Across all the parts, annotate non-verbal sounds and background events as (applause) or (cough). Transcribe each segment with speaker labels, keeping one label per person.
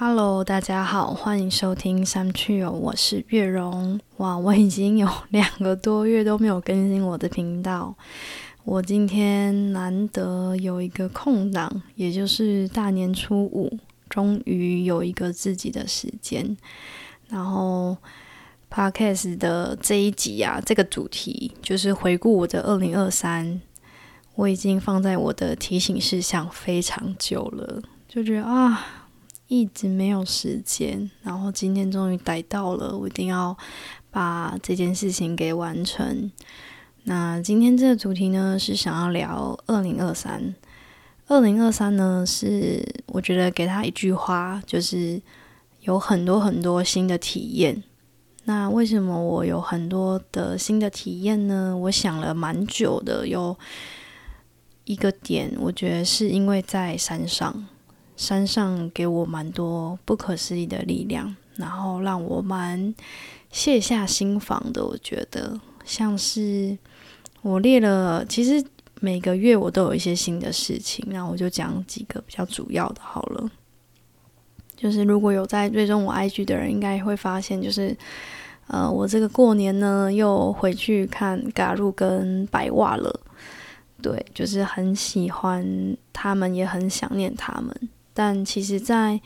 Speaker 1: Hello，大家好，欢迎收听三趣友，我是月荣。哇，我已经有 (laughs) 两个多月都没有更新我的频道，我今天难得有一个空档，也就是大年初五，终于有一个自己的时间。然后，Podcast 的这一集啊，这个主题就是回顾我的二零二三，我已经放在我的提醒事项非常久了，就觉得啊。一直没有时间，然后今天终于逮到了，我一定要把这件事情给完成。那今天这个主题呢，是想要聊二零二三。二零二三呢，是我觉得给他一句话，就是有很多很多新的体验。那为什么我有很多的新的体验呢？我想了蛮久的，有一个点，我觉得是因为在山上。山上给我蛮多不可思议的力量，然后让我蛮卸下心防的。我觉得像是我列了，其实每个月我都有一些新的事情，那我就讲几个比较主要的好了。就是如果有在追踪我 IG 的人，应该会发现，就是呃，我这个过年呢又回去看嘎路跟白袜了。对，就是很喜欢他们，也很想念他们。但其实，在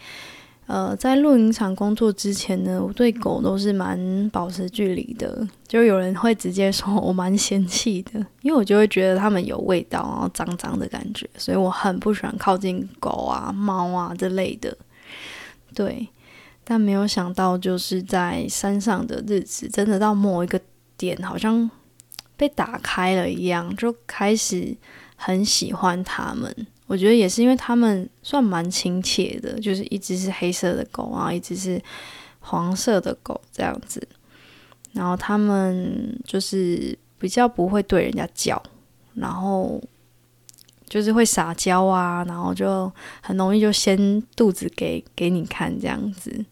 Speaker 1: 呃，在露营场工作之前呢，我对狗都是蛮保持距离的。就有人会直接说我蛮嫌弃的，因为我就会觉得它们有味道，然后脏脏的感觉，所以我很不喜欢靠近狗啊、猫啊之类的。对，但没有想到，就是在山上的日子，真的到某一个点，好像被打开了一样，就开始很喜欢它们。我觉得也是，因为他们算蛮亲切的，就是一只是黑色的狗啊，一只是黄色的狗这样子。然后他们就是比较不会对人家叫，然后就是会撒娇啊，然后就很容易就掀肚子给给你看这样子。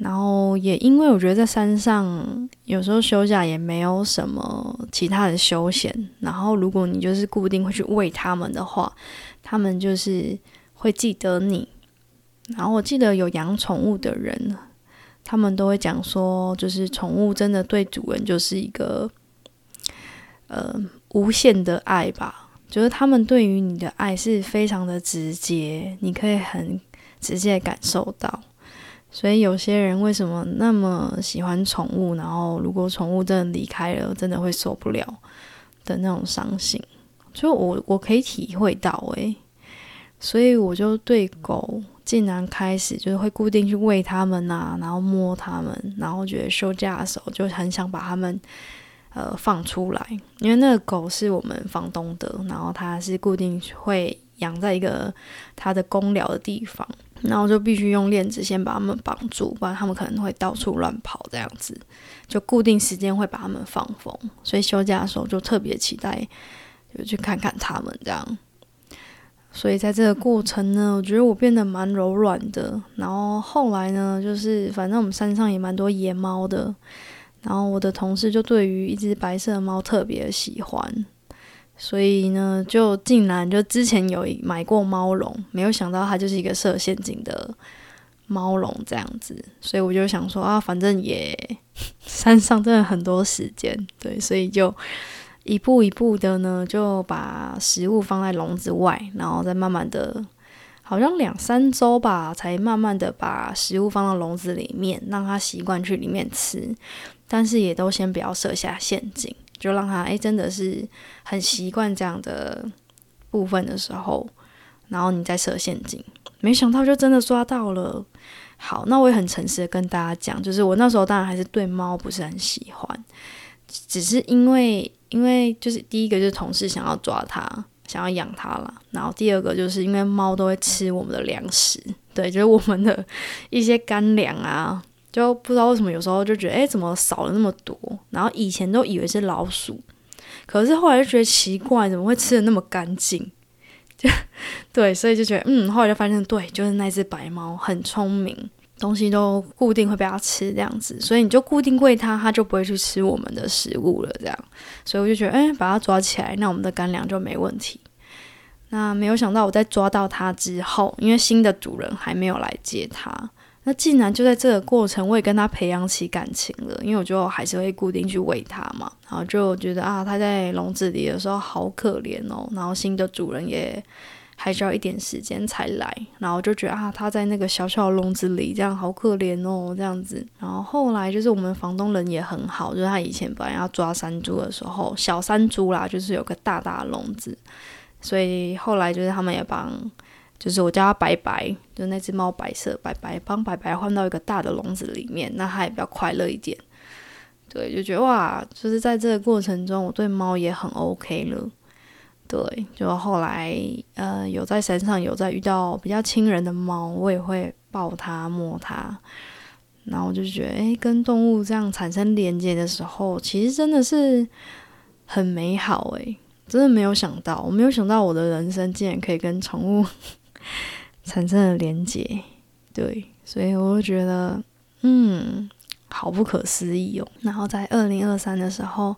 Speaker 1: 然后也因为我觉得在山上有时候休假也没有什么其他的休闲，然后如果你就是固定会去喂它们的话，他们就是会记得你。然后我记得有养宠物的人，他们都会讲说，就是宠物真的对主人就是一个呃无限的爱吧，就是他们对于你的爱是非常的直接，你可以很直接感受到。所以有些人为什么那么喜欢宠物？然后如果宠物真的离开了，真的会受不了的那种伤心。就我我可以体会到诶，所以我就对狗竟然开始就是会固定去喂它们呐，然后摸它们，然后觉得休假的时候就很想把它们呃放出来，因为那个狗是我们房东的，然后它是固定会养在一个它的公寮的地方。然后就必须用链子先把它们绑住，不然它们可能会到处乱跑。这样子就固定时间会把它们放风，所以休假的时候就特别期待，就去看看它们这样。所以在这个过程呢，我觉得我变得蛮柔软的。然后后来呢，就是反正我们山上也蛮多野猫的，然后我的同事就对于一只白色的猫特别喜欢。所以呢，就竟然就之前有买过猫笼，没有想到它就是一个设陷阱的猫笼这样子。所以我就想说啊，反正也山上真的很多时间，对，所以就一步一步的呢，就把食物放在笼子外，然后再慢慢的，好像两三周吧，才慢慢的把食物放到笼子里面，让它习惯去里面吃，但是也都先不要设下陷阱。就让他哎，真的是很习惯这样的部分的时候，然后你再设陷阱，没想到就真的抓到了。好，那我也很诚实的跟大家讲，就是我那时候当然还是对猫不是很喜欢，只是因为 (laughs) 因为就是第一个就是同事想要抓它，想要养它了，然后第二个就是因为猫都会吃我们的粮食，对，就是我们的一些干粮啊。就不知道为什么有时候就觉得，哎，怎么少了那么多？然后以前都以为是老鼠，可是后来就觉得奇怪，怎么会吃的那么干净？(laughs) 就对，所以就觉得，嗯，后来就发现，对，就是那只白猫很聪明，东西都固定会被它吃这样子，所以你就固定喂它，它就不会去吃我们的食物了。这样，所以我就觉得，哎，把它抓起来，那我们的干粮就没问题。那没有想到我在抓到它之后，因为新的主人还没有来接它，那竟然就在这个过程，我也跟他培养起感情了。因为我就还是会固定去喂它嘛，然后就觉得啊，它在笼子里的时候好可怜哦，然后新的主人也。还需要一点时间才来，然后就觉得啊，它在那个小小的笼子里，这样好可怜哦，这样子。然后后来就是我们房东人也很好，就是他以前本来要抓山猪的时候，小山猪啦，就是有个大大的笼子，所以后来就是他们也帮，就是我叫它白白，就那只猫白色白白，帮白白换到一个大的笼子里面，那它也比较快乐一点。对，就觉得哇，就是在这个过程中，我对猫也很 OK 了。对，就后来呃有在山上有在遇到比较亲人的猫，我也会抱它摸它，然后我就觉得，诶，跟动物这样产生连接的时候，其实真的是很美好诶，真的没有想到，我没有想到我的人生竟然可以跟宠物产生了连接，对，所以我就觉得，嗯，好不可思议哦。然后在二零二三的时候。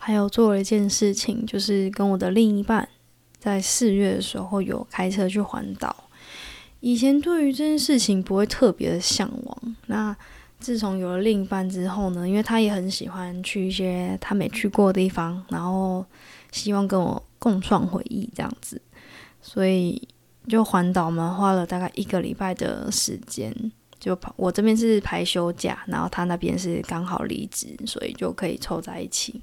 Speaker 1: 还有做了一件事情，就是跟我的另一半在四月的时候有开车去环岛。以前对于这件事情不会特别的向往，那自从有了另一半之后呢，因为他也很喜欢去一些他没去过的地方，然后希望跟我共创回忆这样子，所以就环岛嘛，花了大概一个礼拜的时间。就，我这边是排休假，然后他那边是刚好离职，所以就可以凑在一起。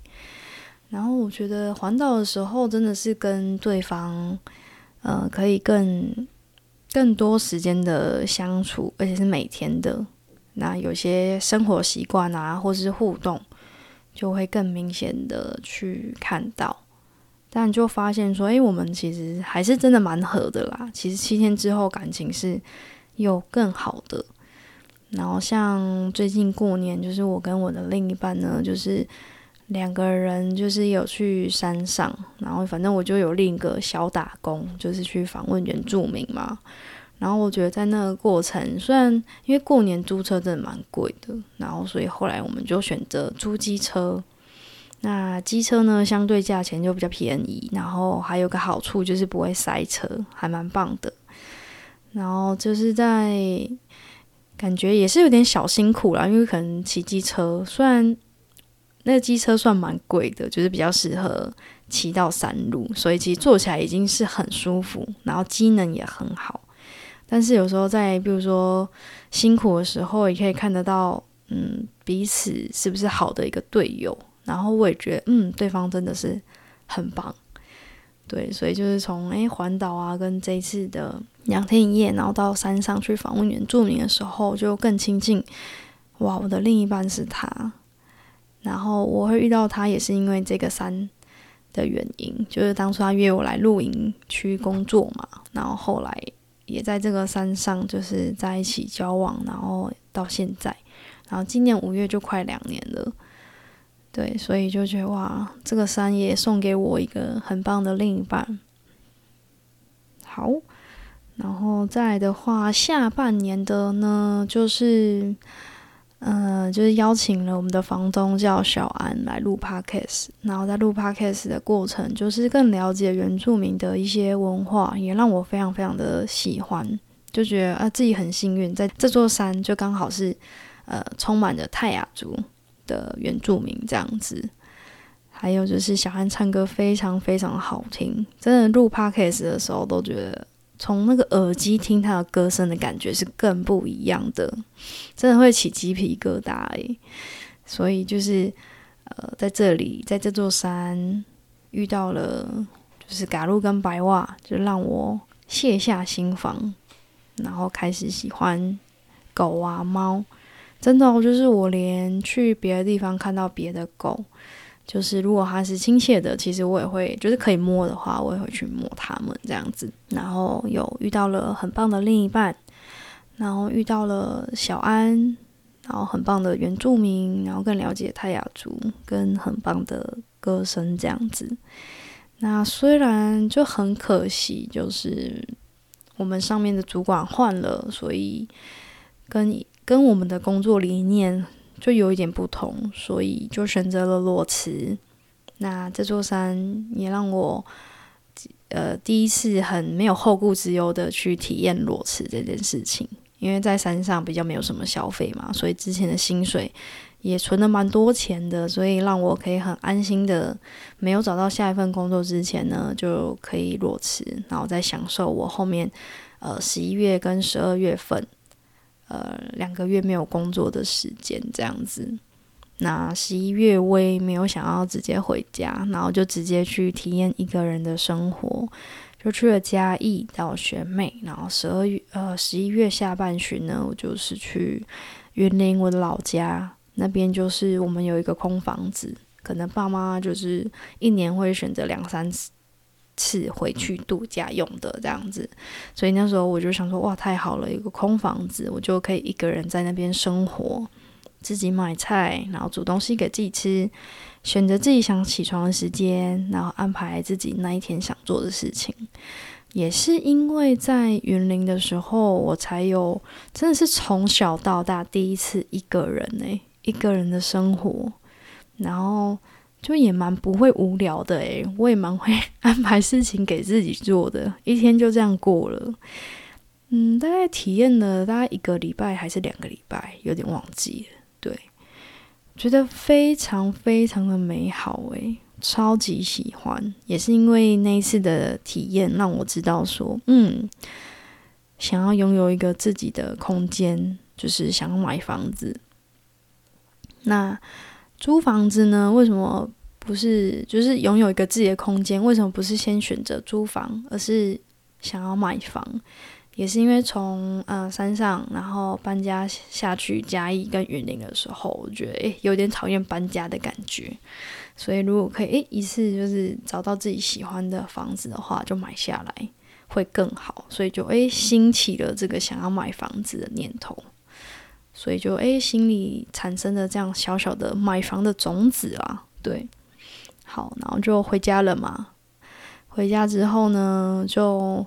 Speaker 1: 然后我觉得环岛的时候真的是跟对方，呃，可以更更多时间的相处，而且是每天的。那有些生活习惯啊，或是互动，就会更明显的去看到。但就发现说，诶，我们其实还是真的蛮合的啦。其实七天之后感情是有更好的。然后像最近过年，就是我跟我的另一半呢，就是。两个人就是有去山上，然后反正我就有另一个小打工，就是去访问原住民嘛。然后我觉得在那个过程，虽然因为过年租车真的蛮贵的，然后所以后来我们就选择租机车。那机车呢，相对价钱就比较便宜，然后还有个好处就是不会塞车，还蛮棒的。然后就是在感觉也是有点小辛苦啦，因为可能骑机车虽然。那个机车算蛮贵的，就是比较适合骑到山路，所以其实坐起来已经是很舒服，然后机能也很好。但是有时候在比如说辛苦的时候，也可以看得到，嗯，彼此是不是好的一个队友。然后我也觉得，嗯，对方真的是很棒。对，所以就是从诶环岛啊，跟这一次的两天一夜，然后到山上去访问原住民的时候，就更亲近。哇，我的另一半是他。然后我会遇到他，也是因为这个山的原因，就是当初他约我来露营区工作嘛，然后后来也在这个山上就是在一起交往，然后到现在，然后今年五月就快两年了，对，所以就觉得哇，这个山也送给我一个很棒的另一半。好，然后再来的话，下半年的呢，就是。呃，就是邀请了我们的房东叫小安来录 podcast，然后在录 podcast 的过程，就是更了解原住民的一些文化，也让我非常非常的喜欢，就觉得啊自己很幸运，在这座山就刚好是呃充满着泰雅族的原住民这样子，还有就是小安唱歌非常非常好听，真的录 podcast 的时候都觉得。从那个耳机听他的歌声的感觉是更不一样的，真的会起鸡皮疙瘩诶。所以就是呃，在这里，在这座山遇到了就是嘎路跟白袜，就让我卸下心防，然后开始喜欢狗啊猫。真的，就是我连去别的地方看到别的狗。就是如果它是亲切的，其实我也会，就是可以摸的话，我也会去摸它们这样子。然后有遇到了很棒的另一半，然后遇到了小安，然后很棒的原住民，然后更了解泰雅族，跟很棒的歌声这样子。那虽然就很可惜，就是我们上面的主管换了，所以跟跟我们的工作理念。就有一点不同，所以就选择了裸辞。那这座山也让我，呃第一次很没有后顾之忧的去体验裸辞这件事情，因为在山上比较没有什么消费嘛，所以之前的薪水也存了蛮多钱的，所以让我可以很安心的，没有找到下一份工作之前呢，就可以裸辞，然后再享受我后面呃十一月跟十二月份呃两个月没有工作的时间这样子。那十一月我也没有想要直接回家，然后就直接去体验一个人的生活，就去了嘉义到学妹，然后十二月呃十一月下半旬呢，我就是去云林我的老家那边，就是我们有一个空房子，可能爸妈就是一年会选择两三次回去度假用的这样子，所以那时候我就想说，哇，太好了，一个空房子，我就可以一个人在那边生活。自己买菜，然后煮东西给自己吃，选择自己想起床的时间，然后安排自己那一天想做的事情。也是因为在云林的时候，我才有真的是从小到大第一次一个人诶，一个人的生活，然后就也蛮不会无聊的诶，我也蛮会 (laughs) 安排事情给自己做的，一天就这样过了。嗯，大概体验了大概一个礼拜还是两个礼拜，有点忘记了。对，觉得非常非常的美好诶，超级喜欢。也是因为那一次的体验，让我知道说，嗯，想要拥有一个自己的空间，就是想要买房子。那租房子呢？为什么不是就是拥有一个自己的空间？为什么不是先选择租房，而是想要买房？也是因为从呃山上，然后搬家下去嘉义跟云林的时候，我觉得诶有点讨厌搬家的感觉，所以如果可以诶一次就是找到自己喜欢的房子的话，就买下来会更好，所以就诶兴起了这个想要买房子的念头，所以就诶心里产生了这样小小的买房的种子啊，对，好，然后就回家了嘛，回家之后呢就。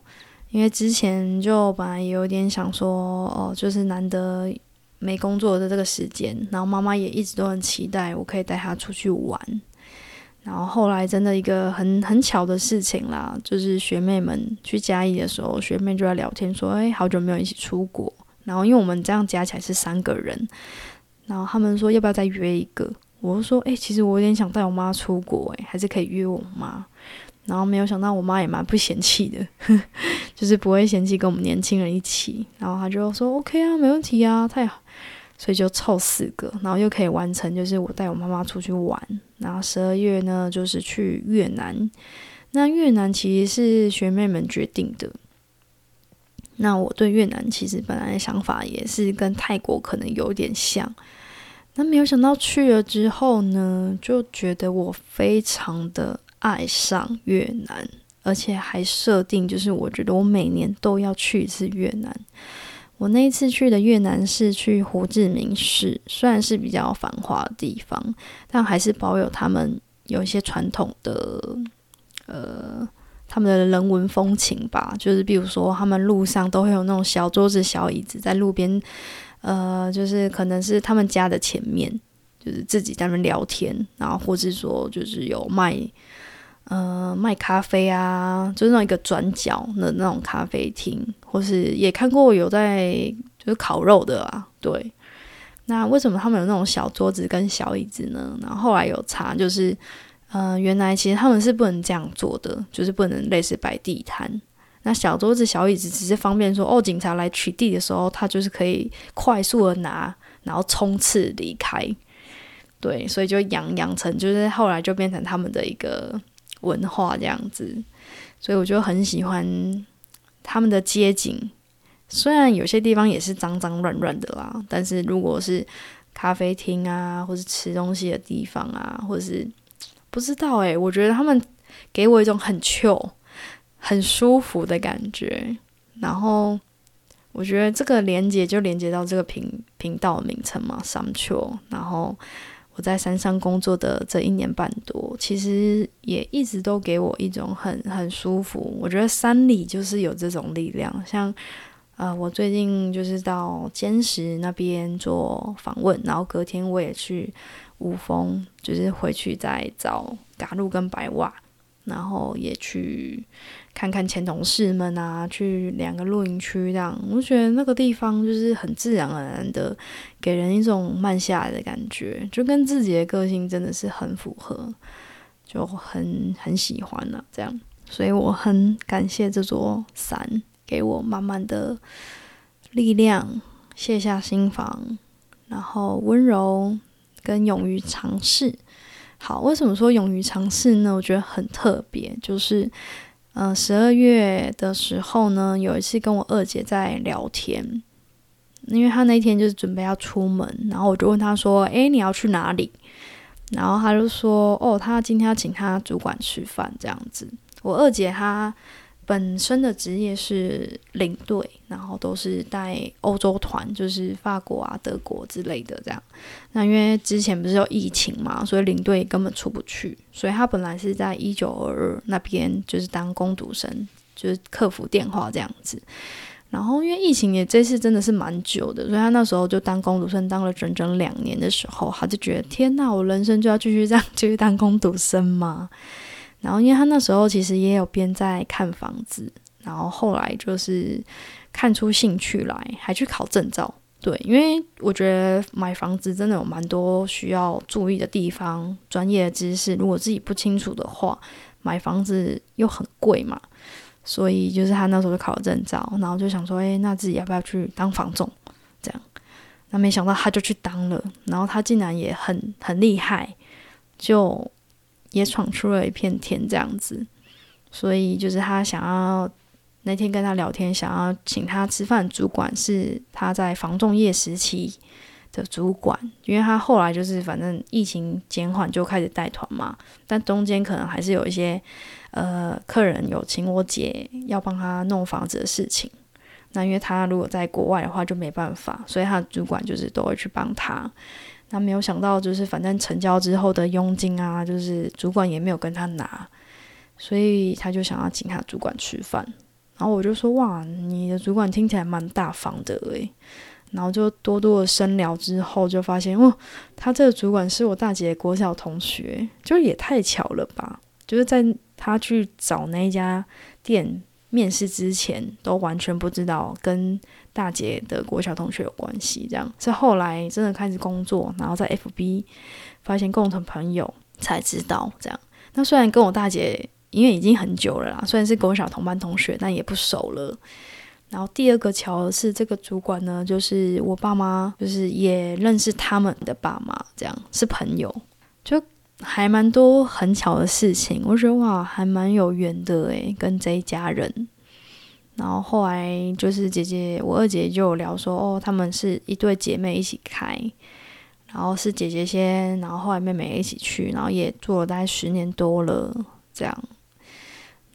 Speaker 1: 因为之前就本来也有点想说，哦，就是难得没工作的这个时间，然后妈妈也一直都很期待我可以带她出去玩。然后后来真的一个很很巧的事情啦，就是学妹们去嘉义的时候，学妹就在聊天说，哎，好久没有一起出国。然后因为我们这样加起来是三个人，然后他们说要不要再约一个？我就说，哎，其实我有点想带我妈出国，哎，还是可以约我妈。然后没有想到，我妈也蛮不嫌弃的，(laughs) 就是不会嫌弃跟我们年轻人一起。然后她就说：“OK 啊，没问题啊，太好。”所以就凑四个，然后又可以完成，就是我带我妈妈出去玩。然后十二月呢，就是去越南。那越南其实是学妹们决定的。那我对越南其实本来的想法也是跟泰国可能有点像。那没有想到去了之后呢，就觉得我非常的。爱上越南，而且还设定就是我觉得我每年都要去一次越南。我那一次去的越南是去胡志明市，虽然是比较繁华的地方，但还是保有他们有一些传统的呃他们的人文风情吧。就是比如说，他们路上都会有那种小桌子、小椅子在路边，呃，就是可能是他们家的前面，就是自己在那边聊天，然后或是说就是有卖。呃，卖咖啡啊，就是那一个转角的那种咖啡厅，或是也看过有在就是烤肉的啊。对，那为什么他们有那种小桌子跟小椅子呢？然后后来有查，就是呃，原来其实他们是不能这样做的，就是不能类似摆地摊。那小桌子小椅子只是方便说，哦，警察来取缔的时候，他就是可以快速的拿，然后冲刺离开。对，所以就养养成，就是后来就变成他们的一个。文化这样子，所以我就很喜欢他们的街景。虽然有些地方也是脏脏乱乱的啦，但是如果是咖啡厅啊，或是吃东西的地方啊，或是不知道诶，我觉得他们给我一种很 chill、很舒服的感觉。然后我觉得这个连接就连接到这个频频道名称嘛，some chill。然后。我在山上工作的这一年半多，其实也一直都给我一种很很舒服。我觉得山里就是有这种力量，像呃，我最近就是到坚石那边做访问，然后隔天我也去五峰，就是回去再找嘎路跟白袜，然后也去看看前同事们啊，去两个露营区这样，我觉得那个地方就是很自然而然的，给人一种慢下来的感觉，就跟自己的个性真的是很符合，就很很喜欢呢。这样，所以我很感谢这座山，给我满满的力量，卸下心防，然后温柔跟勇于尝试。好，为什么说勇于尝试呢？我觉得很特别，就是，嗯，十二月的时候呢，有一次跟我二姐在聊天，因为她那天就是准备要出门，然后我就问她说：“诶，你要去哪里？”然后她就说：“哦，她今天要请她主管吃饭，这样子。”我二姐她。本身的职业是领队，然后都是带欧洲团，就是法国啊、德国之类的这样。那因为之前不是有疫情嘛，所以领队根本出不去，所以他本来是在一九二二那边就是当工读生，就是客服电话这样子。然后因为疫情也这次真的是蛮久的，所以他那时候就当工读生当了整整两年的时候，他就觉得天呐，我人生就要继续这样继续 (laughs) 当工读生吗？然后，因为他那时候其实也有边在看房子，然后后来就是看出兴趣来，还去考证照。对，因为我觉得买房子真的有蛮多需要注意的地方，专业知识如果自己不清楚的话，买房子又很贵嘛。所以就是他那时候就考了证照，然后就想说，哎，那自己要不要去当房仲？这样，那没想到他就去当了，然后他竟然也很很厉害，就。也闯出了一片天，这样子，所以就是他想要那天跟他聊天，想要请他吃饭。主管是他在防重业时期的主管，因为他后来就是反正疫情减缓就开始带团嘛，但中间可能还是有一些呃客人有请我姐要帮他弄房子的事情。那因为他如果在国外的话就没办法，所以他的主管就是都会去帮他。那没有想到，就是反正成交之后的佣金啊，就是主管也没有跟他拿，所以他就想要请他主管吃饭。然后我就说：“哇，你的主管听起来蛮大方的诶。”然后就多多的深聊之后，就发现哦，他这个主管是我大姐国小同学，就也太巧了吧！就是在他去找那家店面试之前，都完全不知道跟。大姐的国小同学有关系，这样是后来真的开始工作，然后在 FB 发现共同朋友才知道这样。那虽然跟我大姐因为已经很久了啦，虽然是国小同班同学，但也不熟了。然后第二个巧是，这个主管呢，就是我爸妈，就是也认识他们的爸妈，这样是朋友，就还蛮多很巧的事情。我觉得哇，还蛮有缘的诶，跟这一家人。然后后来就是姐姐，我二姐就有聊说，哦，她们是一对姐妹一起开，然后是姐姐先，然后后来妹妹一起去，然后也做了大概十年多了这样。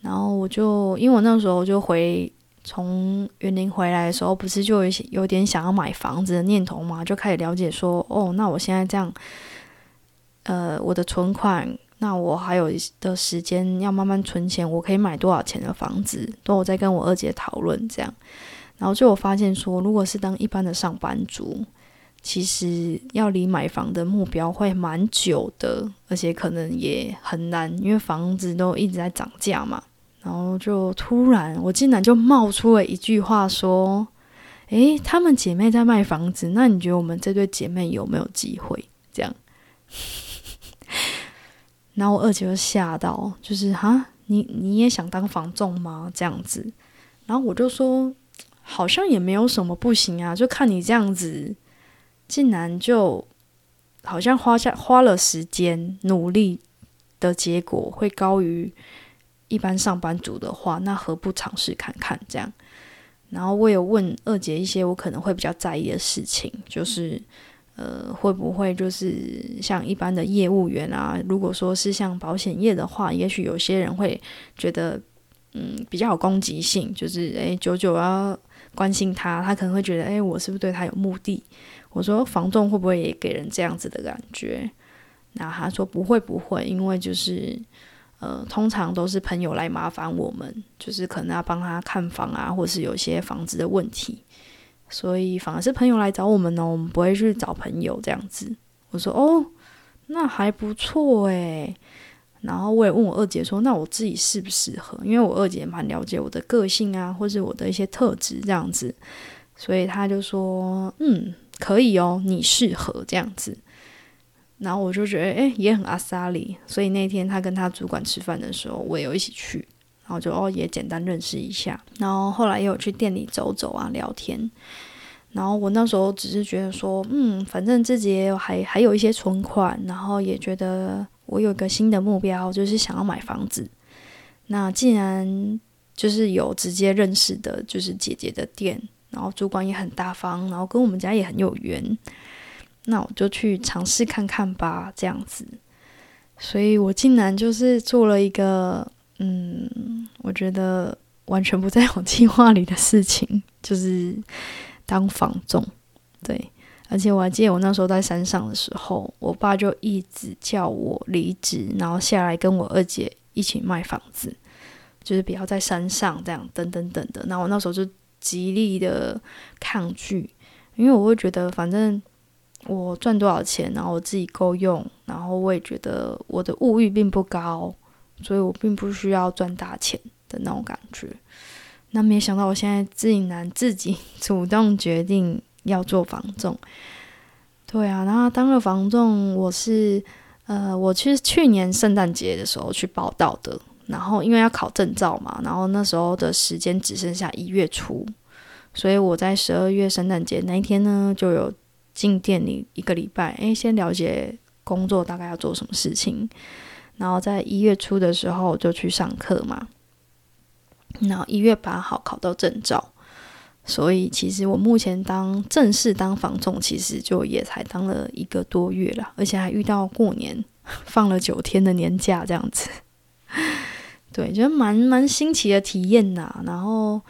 Speaker 1: 然后我就因为我那时候就回从园林回来的时候，不是就有有点想要买房子的念头嘛，就开始了解说，哦，那我现在这样，呃，我的存款。那我还有的时间要慢慢存钱，我可以买多少钱的房子？都我在跟我二姐讨论这样，然后就我发现说，如果是当一般的上班族，其实要离买房的目标会蛮久的，而且可能也很难，因为房子都一直在涨价嘛。然后就突然，我竟然就冒出了一句话说：“诶，她们姐妹在卖房子，那你觉得我们这对姐妹有没有机会？”这样。然后我二姐就吓到，就是哈，你你也想当房仲吗？这样子，然后我就说，好像也没有什么不行啊，就看你这样子，竟然就好像花下花了时间努力的结果会高于一般上班族的话，那何不尝试看看这样？然后我有问二姐一些我可能会比较在意的事情，就是。呃，会不会就是像一般的业务员啊？如果说是像保险业的话，也许有些人会觉得，嗯，比较有攻击性，就是诶，久久要关心他，他可能会觉得，诶，我是不是对他有目的？我说房仲会不会也给人这样子的感觉？那他说不会不会，因为就是呃，通常都是朋友来麻烦我们，就是可能要帮他看房啊，或是有些房子的问题。所以反而是朋友来找我们呢，我们不会去找朋友这样子。我说哦，那还不错诶。然后我也问我二姐说，那我自己适不适合？因为我二姐蛮了解我的个性啊，或是我的一些特质这样子，所以她就说，嗯，可以哦，你适合这样子。然后我就觉得，诶，也很阿萨里。所以那天他跟他主管吃饭的时候，我也有一起去，然后就哦也简单认识一下。然后后来也有去店里走走啊，聊天。然后我那时候只是觉得说，嗯，反正自己也有还还有一些存款，然后也觉得我有个新的目标，就是想要买房子。那既然就是有直接认识的，就是姐姐的店，然后主管也很大方，然后跟我们家也很有缘，那我就去尝试看看吧，这样子。所以我竟然就是做了一个，嗯，我觉得完全不在我计划里的事情，就是。当房仲，对，而且我还记得我那时候在山上的时候，我爸就一直叫我离职，然后下来跟我二姐一起卖房子，就是不要在山上这样等等等的。那我那时候就极力的抗拒，因为我会觉得反正我赚多少钱，然后我自己够用，然后我也觉得我的物欲并不高，所以我并不需要赚大钱的那种感觉。那没想到，我现在竟然自己主动决定要做房仲。对啊，然后当了房仲，我是呃，我其实去年圣诞节的时候去报道的。然后因为要考证照嘛，然后那时候的时间只剩下一月初，所以我在十二月圣诞节那一天呢，就有进店里一个礼拜，诶，先了解工作大概要做什么事情。然后在一月初的时候就去上课嘛。然后一月八号考到证照，所以其实我目前当正式当房仲，其实就也才当了一个多月了，而且还遇到过年 (laughs) 放了九天的年假这样子，(laughs) 对，觉得蛮蛮新奇的体验呐。然后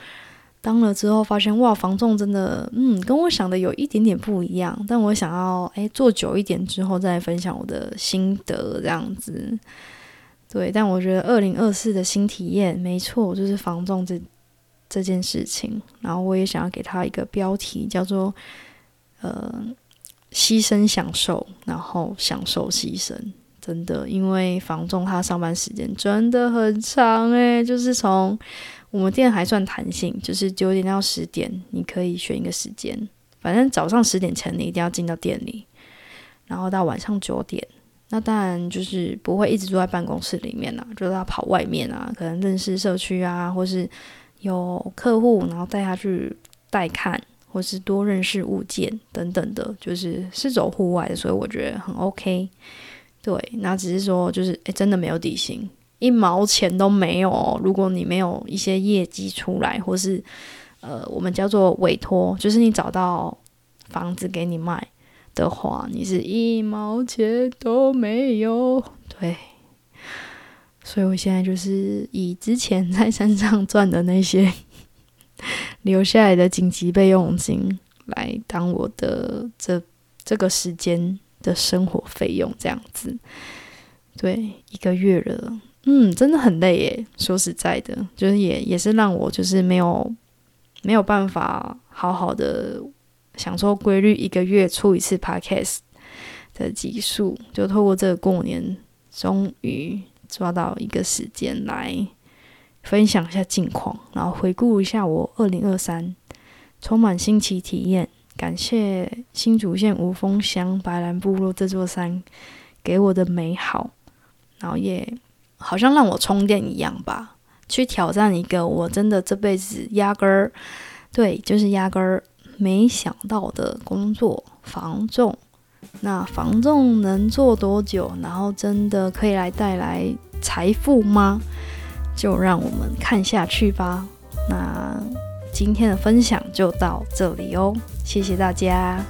Speaker 1: 当了之后发现，哇，房仲真的，嗯，跟我想的有一点点不一样。但我想要，哎，做久一点之后再分享我的心得这样子。对，但我觉得二零二四的新体验，没错，就是防重这这件事情。然后我也想要给他一个标题，叫做“呃，牺牲享受，然后享受牺牲”。真的，因为防重他上班时间真的很长诶，就是从我们店还算弹性，就是九点到十点，你可以选一个时间，反正早上十点前你一定要进到店里，然后到晚上九点。那当然就是不会一直坐在办公室里面啦，就是要跑外面啊，可能认识社区啊，或是有客户，然后带他去带看，或是多认识物件等等的，就是是走户外的，所以我觉得很 OK。对，那只是说就是诶，真的没有底薪，一毛钱都没有。如果你没有一些业绩出来，或是呃，我们叫做委托，就是你找到房子给你卖。的话，你是一毛钱都没有，对，所以我现在就是以之前在山上赚的那些留下来的紧急备用金来当我的这这个时间的生活费用，这样子，对，一个月了，嗯，真的很累耶。说实在的，就是也也是让我就是没有没有办法好好的。享受规律，一个月出一次 podcast 的集数，就透过这个过年，终于抓到一个时间来分享一下近况，然后回顾一下我二零二三充满新奇体验。感谢新竹县五峰乡白兰部落这座山给我的美好，然后也好像让我充电一样吧，去挑战一个我真的这辈子压根儿对，就是压根儿。没想到的工作，防重。那防重能做多久？然后真的可以来带来财富吗？就让我们看下去吧。那今天的分享就到这里哦，谢谢大家。